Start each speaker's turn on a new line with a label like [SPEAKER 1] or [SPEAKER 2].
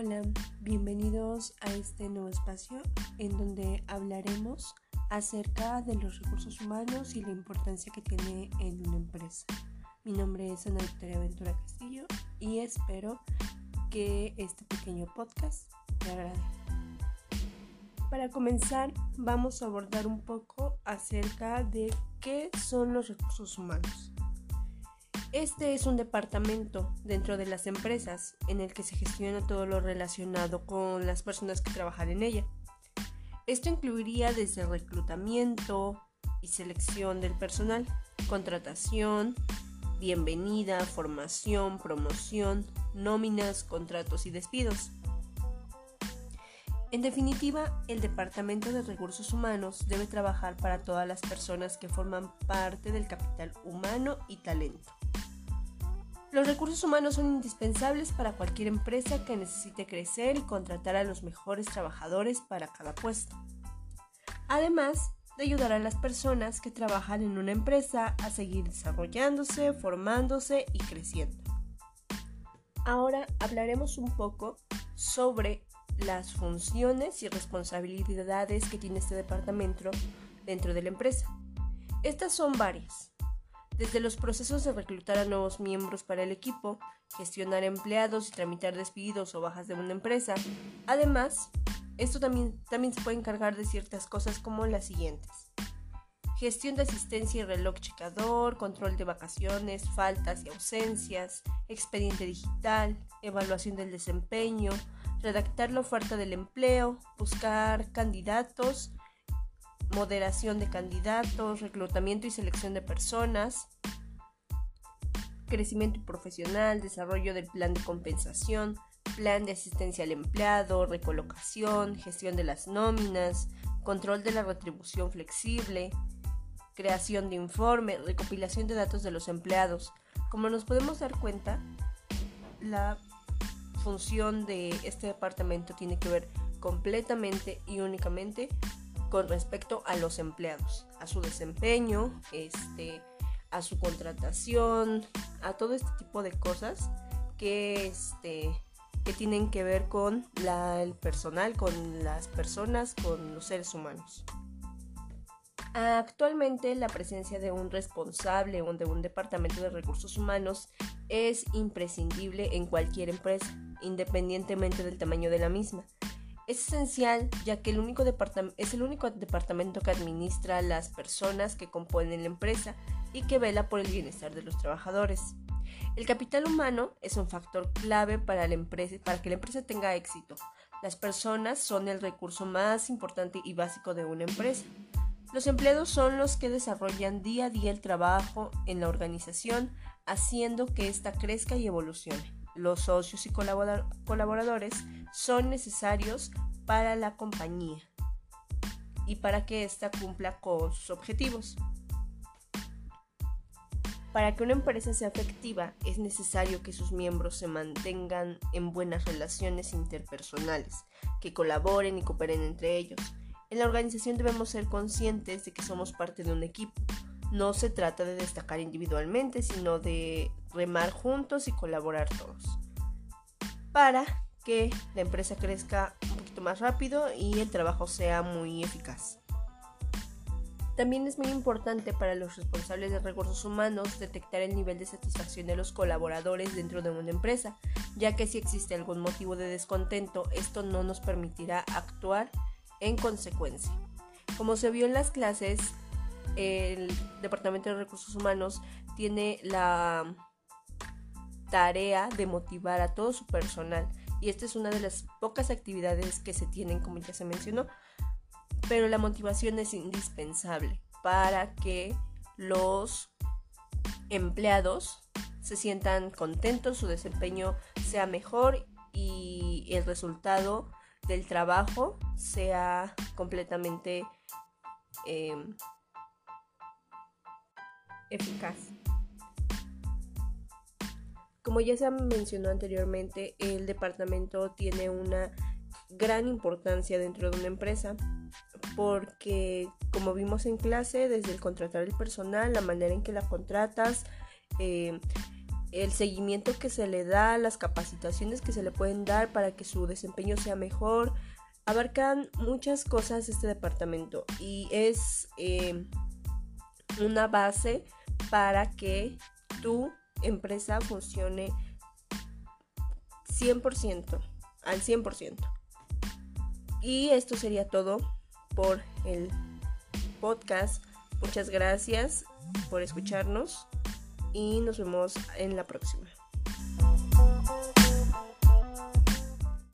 [SPEAKER 1] Hola, bienvenidos a este nuevo espacio en donde hablaremos acerca de los recursos humanos y la importancia que tiene en una empresa. Mi nombre es Ana Victoria Ventura Castillo y espero que este pequeño podcast te agrade. Para comenzar, vamos a abordar un poco acerca de qué son los recursos humanos. Este es un departamento dentro de las empresas en el que se gestiona todo lo relacionado con las personas que trabajan en ella. Esto incluiría desde reclutamiento y selección del personal, contratación, bienvenida, formación, promoción, nóminas, contratos y despidos. En definitiva, el Departamento de Recursos Humanos debe trabajar para todas las personas que forman parte del capital humano y talento. Los recursos humanos son indispensables para cualquier empresa que necesite crecer y contratar a los mejores trabajadores para cada puesto. Además de ayudar a las personas que trabajan en una empresa a seguir desarrollándose, formándose y creciendo. Ahora hablaremos un poco sobre las funciones y responsabilidades que tiene este departamento dentro de la empresa. Estas son varias desde los procesos de reclutar a nuevos miembros para el equipo, gestionar empleados y tramitar despidos o bajas de una empresa. Además, esto también, también se puede encargar de ciertas cosas como las siguientes. Gestión de asistencia y reloj checador, control de vacaciones, faltas y ausencias, expediente digital, evaluación del desempeño, redactar la oferta del empleo, buscar candidatos, moderación de candidatos, reclutamiento y selección de personas, crecimiento profesional, desarrollo del plan de compensación, plan de asistencia al empleado, recolocación, gestión de las nóminas, control de la retribución flexible, creación de informe, recopilación de datos de los empleados. Como nos podemos dar cuenta, la función de este departamento tiene que ver completamente y únicamente con respecto a los empleados, a su desempeño, este, a su contratación, a todo este tipo de cosas que, este, que tienen que ver con el personal, con las personas, con los seres humanos. Actualmente la presencia de un responsable o de un departamento de recursos humanos es imprescindible en cualquier empresa, independientemente del tamaño de la misma. Es esencial ya que el único es el único departamento que administra las personas que componen la empresa y que vela por el bienestar de los trabajadores. El capital humano es un factor clave para, la empresa, para que la empresa tenga éxito. Las personas son el recurso más importante y básico de una empresa. Los empleados son los que desarrollan día a día el trabajo en la organización, haciendo que ésta crezca y evolucione los socios y colaboradores son necesarios para la compañía y para que ésta cumpla con sus objetivos. Para que una empresa sea efectiva es necesario que sus miembros se mantengan en buenas relaciones interpersonales, que colaboren y cooperen entre ellos. En la organización debemos ser conscientes de que somos parte de un equipo. No se trata de destacar individualmente, sino de remar juntos y colaborar todos para que la empresa crezca un poquito más rápido y el trabajo sea muy eficaz. También es muy importante para los responsables de recursos humanos detectar el nivel de satisfacción de los colaboradores dentro de una empresa, ya que si existe algún motivo de descontento, esto no nos permitirá actuar en consecuencia. Como se vio en las clases, el Departamento de Recursos Humanos tiene la tarea de motivar a todo su personal y esta es una de las pocas actividades que se tienen como ya se mencionó pero la motivación es indispensable para que los empleados se sientan contentos, su desempeño sea mejor y el resultado del trabajo sea completamente em, eficaz. Como ya se mencionó anteriormente, el departamento tiene una gran importancia dentro de una empresa porque como vimos en clase, desde el contratar el personal, la manera en que la contratas, eh, el seguimiento que se le da, las capacitaciones que se le pueden dar para que su desempeño sea mejor. Abarcan muchas cosas este departamento y es eh, una base para que tu empresa funcione 100%, al 100%. Y esto sería todo por el podcast. Muchas gracias por escucharnos y nos vemos en la próxima.